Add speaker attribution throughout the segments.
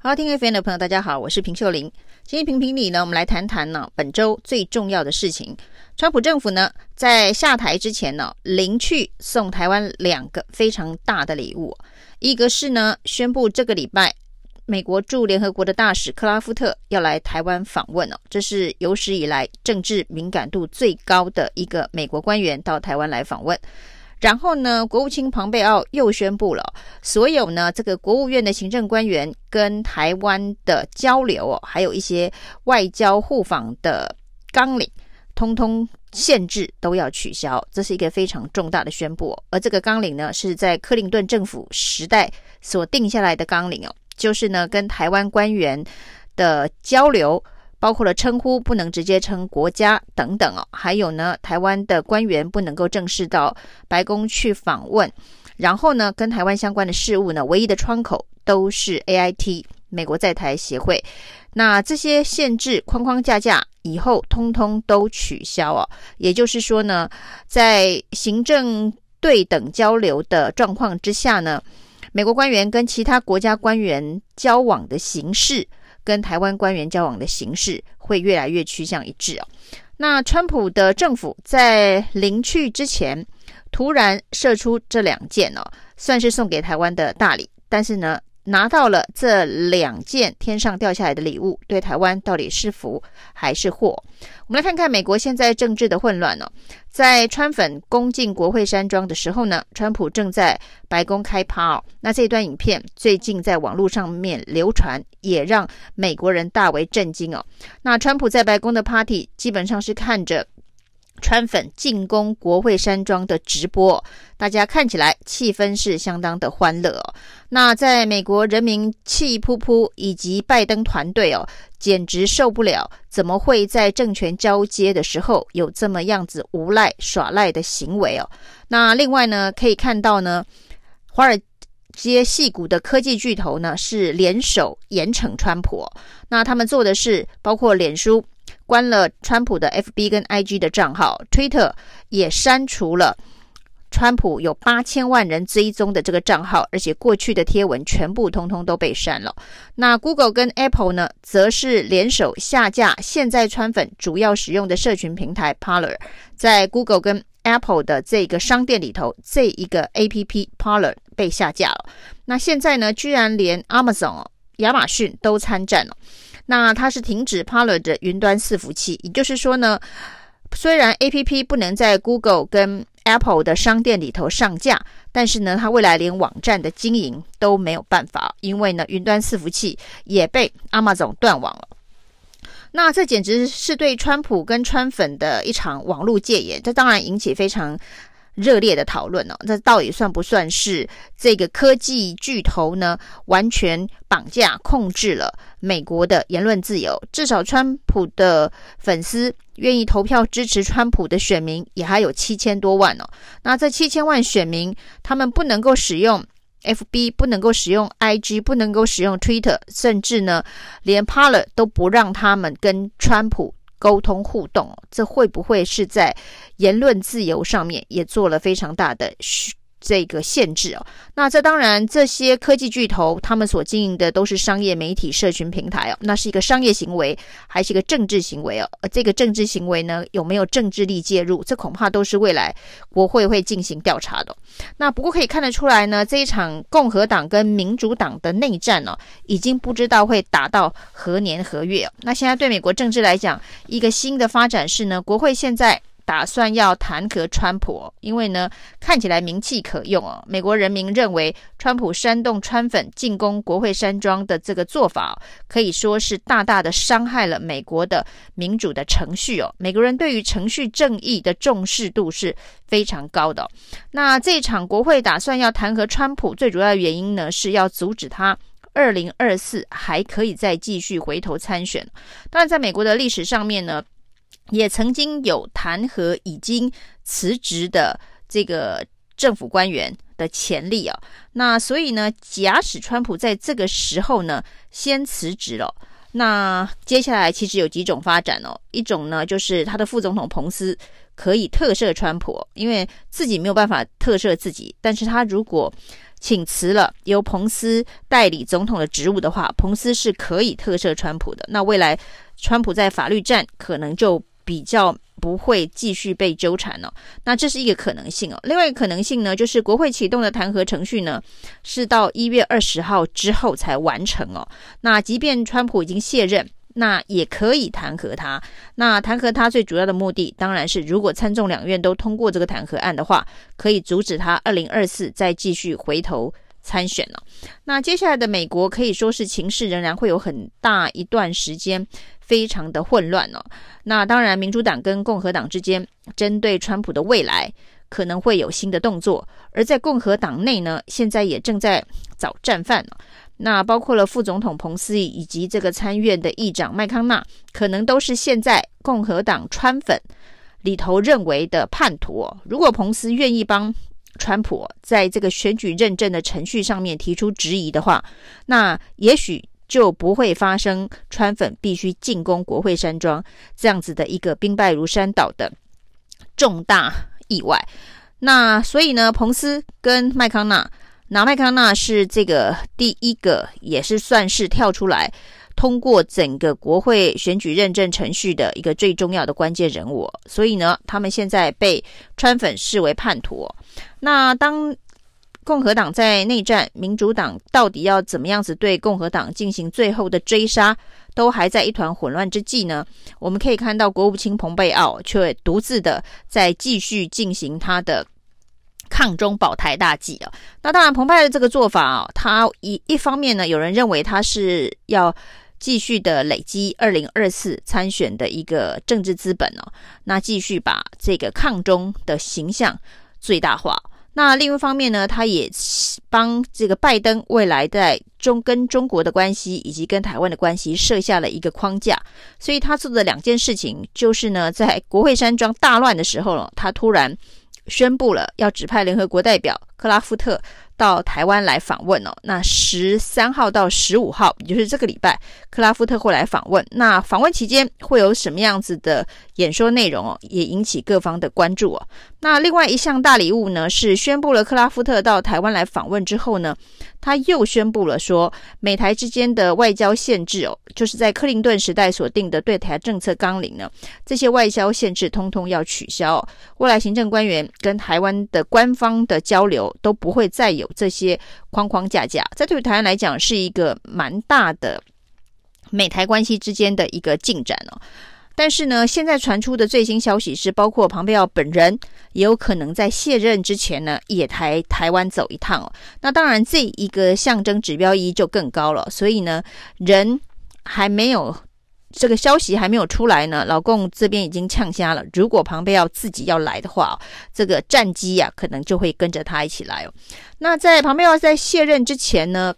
Speaker 1: 好，听 FM 的朋友，大家好，我是平秀玲。今天评评理呢，我们来谈谈呢本周最重要的事情。川普政府呢在下台之前呢，临去送台湾两个非常大的礼物，一个是呢宣布这个礼拜美国驻联合国的大使克拉夫特要来台湾访问哦，这是有史以来政治敏感度最高的一个美国官员到台湾来访问。然后呢，国务卿庞贝奥又宣布了，所有呢这个国务院的行政官员跟台湾的交流哦，还有一些外交互访的纲领，通通限制都要取消，这是一个非常重大的宣布。而这个纲领呢，是在克林顿政府时代所定下来的纲领哦，就是呢跟台湾官员的交流。包括了称呼不能直接称国家等等哦，还有呢，台湾的官员不能够正式到白宫去访问，然后呢，跟台湾相关的事务呢，唯一的窗口都是 AIT 美国在台协会。那这些限制框框架架以后通通都取消哦，也就是说呢，在行政对等交流的状况之下呢，美国官员跟其他国家官员交往的形式。跟台湾官员交往的形式会越来越趋向一致哦。那川普的政府在临去之前，突然射出这两箭哦，算是送给台湾的大礼。但是呢，拿到了这两件天上掉下来的礼物，对台湾到底是福还是祸？我们来看看美国现在政治的混乱、哦。在川粉攻进国会山庄的时候呢，川普正在白宫开趴哦。那这段影片最近在网络上面流传，也让美国人大为震惊哦。那川普在白宫的 party 基本上是看着。川粉进攻国会山庄的直播，大家看起来气氛是相当的欢乐哦。那在美国人民气扑扑，以及拜登团队哦，简直受不了，怎么会在政权交接的时候有这么样子无赖耍赖的行为哦？那另外呢，可以看到呢，华尔街戏骨的科技巨头呢是联手严惩川普，那他们做的是包括脸书。关了川普的 FB 跟 IG 的账号，Twitter 也删除了川普有八千万人追踪的这个账号，而且过去的贴文全部通通都被删了。那 Google 跟 Apple 呢，则是联手下架现在川粉主要使用的社群平台 Parler，在 Google 跟 Apple 的这个商店里头，这一个 APP Parler 被下架了。那现在呢，居然连 Amazon 亚马逊都参战了。那它是停止 Parler 的云端伺服器，也就是说呢，虽然 APP 不能在 Google 跟 Apple 的商店里头上架，但是呢，它未来连网站的经营都没有办法，因为呢，云端伺服器也被 Amazon 断网了。那这简直是对川普跟川粉的一场网络戒严，这当然引起非常。热烈的讨论哦，这到底算不算是这个科技巨头呢？完全绑架控制了美国的言论自由。至少川普的粉丝愿意投票支持川普的选民也还有七千多万哦。那这七千万选民，他们不能够使用 FB，不能够使用 IG，不能够使用 Twitter，甚至呢，连 Parler 都不让他们跟川普。沟通互动，这会不会是在言论自由上面也做了非常大的这个限制哦？那这当然，这些科技巨头他们所经营的都是商业媒体、社群平台哦，那是一个商业行为，还是一个政治行为哦？而这个政治行为呢，有没有政治力介入？这恐怕都是未来国会会进行调查的。那不过可以看得出来呢，这一场共和党跟民主党的内战呢，已经不知道会打到何年何月哦。那现在对美国政治来讲，一个新的发展是呢，国会现在。打算要弹劾川普，因为呢，看起来名气可用哦。美国人民认为，川普煽动川粉进攻国会山庄的这个做法，可以说是大大的伤害了美国的民主的程序哦。美国人对于程序正义的重视度是非常高的。那这场国会打算要弹劾川普，最主要的原因呢，是要阻止他二零二四还可以再继续回头参选。当然，在美国的历史上面呢。也曾经有弹劾已经辞职的这个政府官员的潜力啊，那所以呢，假使川普在这个时候呢先辞职了，那接下来其实有几种发展哦，一种呢就是他的副总统彭斯可以特赦川普，因为自己没有办法特赦自己，但是他如果请辞了由彭斯代理总统的职务的话，彭斯是可以特赦川普的。那未来川普在法律战可能就比较不会继续被纠缠了。那这是一个可能性哦。另外一个可能性呢，就是国会启动的弹劾程序呢，是到一月二十号之后才完成哦。那即便川普已经卸任。那也可以弹劾他。那弹劾他最主要的目的，当然是如果参众两院都通过这个弹劾案的话，可以阻止他二零二四再继续回头参选了。那接下来的美国可以说是情势仍然会有很大一段时间非常的混乱哦。那当然，民主党跟共和党之间针对川普的未来可能会有新的动作，而在共和党内呢，现在也正在找战犯呢。那包括了副总统彭斯以及这个参院的议长麦康纳，可能都是现在共和党川粉里头认为的叛徒。如果彭斯愿意帮川普在这个选举认证的程序上面提出质疑的话，那也许就不会发生川粉必须进攻国会山庄这样子的一个兵败如山倒的重大意外。那所以呢，彭斯跟麦康纳。那麦康纳是这个第一个，也是算是跳出来通过整个国会选举认证程序的一个最重要的关键人物，所以呢，他们现在被川粉视为叛徒。那当共和党在内战，民主党到底要怎么样子对共和党进行最后的追杀，都还在一团混乱之际呢？我们可以看到，国务卿蓬佩奥却独自的在继续进行他的。抗中保台大计啊，那当然，澎湃的这个做法啊，他一一方面呢，有人认为他是要继续的累积二零二四参选的一个政治资本哦，那继续把这个抗中的形象最大化。那另一方面呢，他也帮这个拜登未来在中跟中国的关系以及跟台湾的关系设下了一个框架。所以他做的两件事情，就是呢，在国会山庄大乱的时候呢，他突然。宣布了要指派联合国代表克拉夫特到台湾来访问哦。那十三号到十五号，也就是这个礼拜，克拉夫特会来访问。那访问期间会有什么样子的演说内容哦？也引起各方的关注哦。那另外一项大礼物呢，是宣布了克拉夫特到台湾来访问之后呢，他又宣布了说，美台之间的外交限制哦，就是在克林顿时代所定的对台政策纲领呢，这些外交限制通通要取消。未来行政官员跟台湾的官方的交流都不会再有这些框框架架。这对台湾来讲是一个蛮大的美台关系之间的一个进展哦。但是呢，现在传出的最新消息是，包括庞贝奥本人也有可能在卸任之前呢，也台台湾走一趟哦。那当然，这一个象征指标意义就更高了。所以呢，人还没有这个消息还没有出来呢，老共这边已经呛瞎了。如果庞贝奥自己要来的话，这个战机呀、可能就会跟着他一起来哦。那在庞贝奥在卸任之前呢，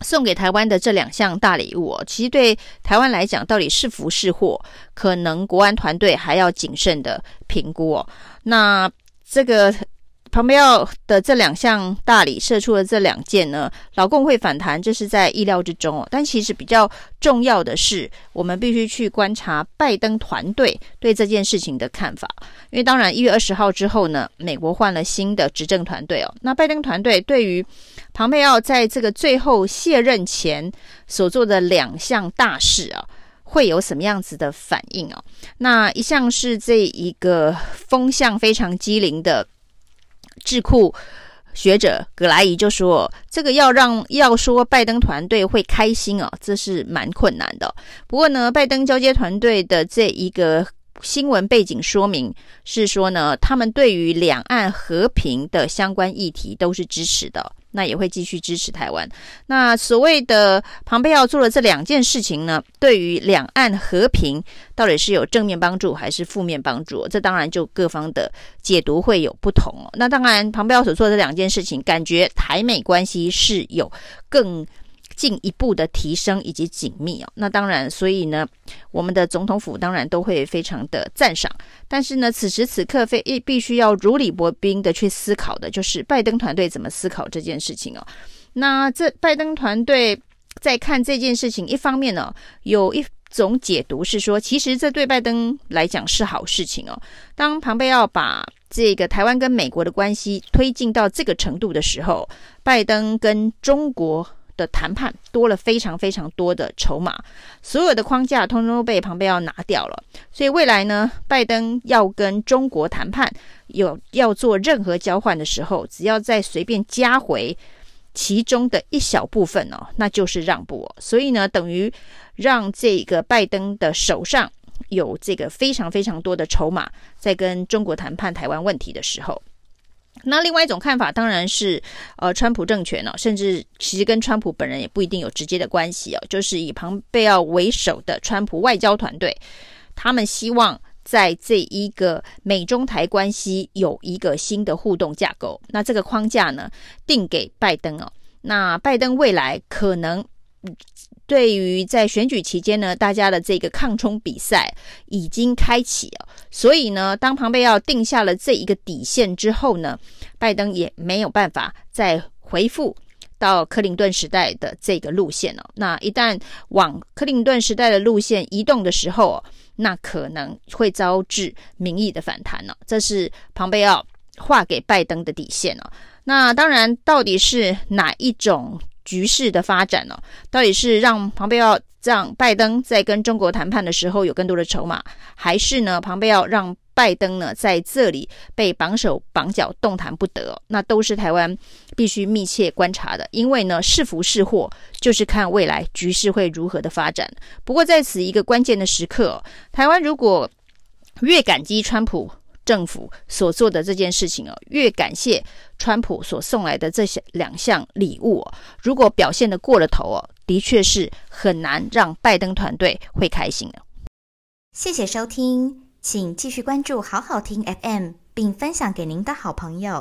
Speaker 1: 送给台湾的这两项大礼物，其实对台湾来讲，到底是福是祸，可能国安团队还要谨慎的评估哦。那这个。庞佩奥的这两项大礼射出了这两箭呢，老共会反弹，这是在意料之中哦。但其实比较重要的是，我们必须去观察拜登团队对这件事情的看法。因为当然，一月二十号之后呢，美国换了新的执政团队哦。那拜登团队对于庞佩奥在这个最后卸任前所做的两项大事啊，会有什么样子的反应哦？那一项是这一个风向非常机灵的。智库学者格莱伊就说：“这个要让要说拜登团队会开心哦，这是蛮困难的。不过呢，拜登交接团队的这一个。”新闻背景说明是说呢，他们对于两岸和平的相关议题都是支持的，那也会继续支持台湾。那所谓的庞佩奥做了这两件事情呢，对于两岸和平到底是有正面帮助还是负面帮助？这当然就各方的解读会有不同。那当然，庞佩奥所做的这两件事情，感觉台美关系是有更。进一步的提升以及紧密哦，那当然，所以呢，我们的总统府当然都会非常的赞赏。但是呢，此时此刻非必须要如履薄冰的去思考的，就是拜登团队怎么思考这件事情哦。那这拜登团队在看这件事情，一方面呢，有一种解读是说，其实这对拜登来讲是好事情哦。当庞贝奥把这个台湾跟美国的关系推进到这个程度的时候，拜登跟中国的谈判多了非常非常多的筹码，所有的框架通通都被庞贝奥拿掉了。所以未来呢，拜登要跟中国谈判，有要做任何交换的时候，只要再随便加回其中的一小部分哦，那就是让步。所以呢，等于让这个拜登的手上。有这个非常非常多的筹码，在跟中国谈判台湾问题的时候，那另外一种看法当然是，呃，川普政权、哦，甚至其实跟川普本人也不一定有直接的关系哦，就是以庞贝奥为首的川普外交团队，他们希望在这一个美中台关系有一个新的互动架构，那这个框架呢，定给拜登哦，那拜登未来可能。对于在选举期间呢，大家的这个抗冲比赛已经开启了，所以呢，当庞贝奥定下了这一个底线之后呢，拜登也没有办法再回复到克林顿时代的这个路线了。那一旦往克林顿时代的路线移动的时候，那可能会招致民意的反弹了。这是庞贝奥画给拜登的底线了。那当然，到底是哪一种？局势的发展呢、到底是让庞贝奥让拜登在跟中国谈判的时候有更多的筹码，还是呢，庞贝奥让拜登呢在这里被绑手绑脚动弹不得、那都是台湾必须密切观察的，因为呢是福是祸，就是看未来局势会如何的发展。不过在此一个关键的时刻、台湾如果越感激川普。政府所做的这件事情哦，越感谢川普所送来的这些两项礼物哦，如果表现的过了头哦，的确是很难让拜登团队会开心的。
Speaker 2: 谢谢收听，请继续关注好好听 FM，并分享给您的好朋友。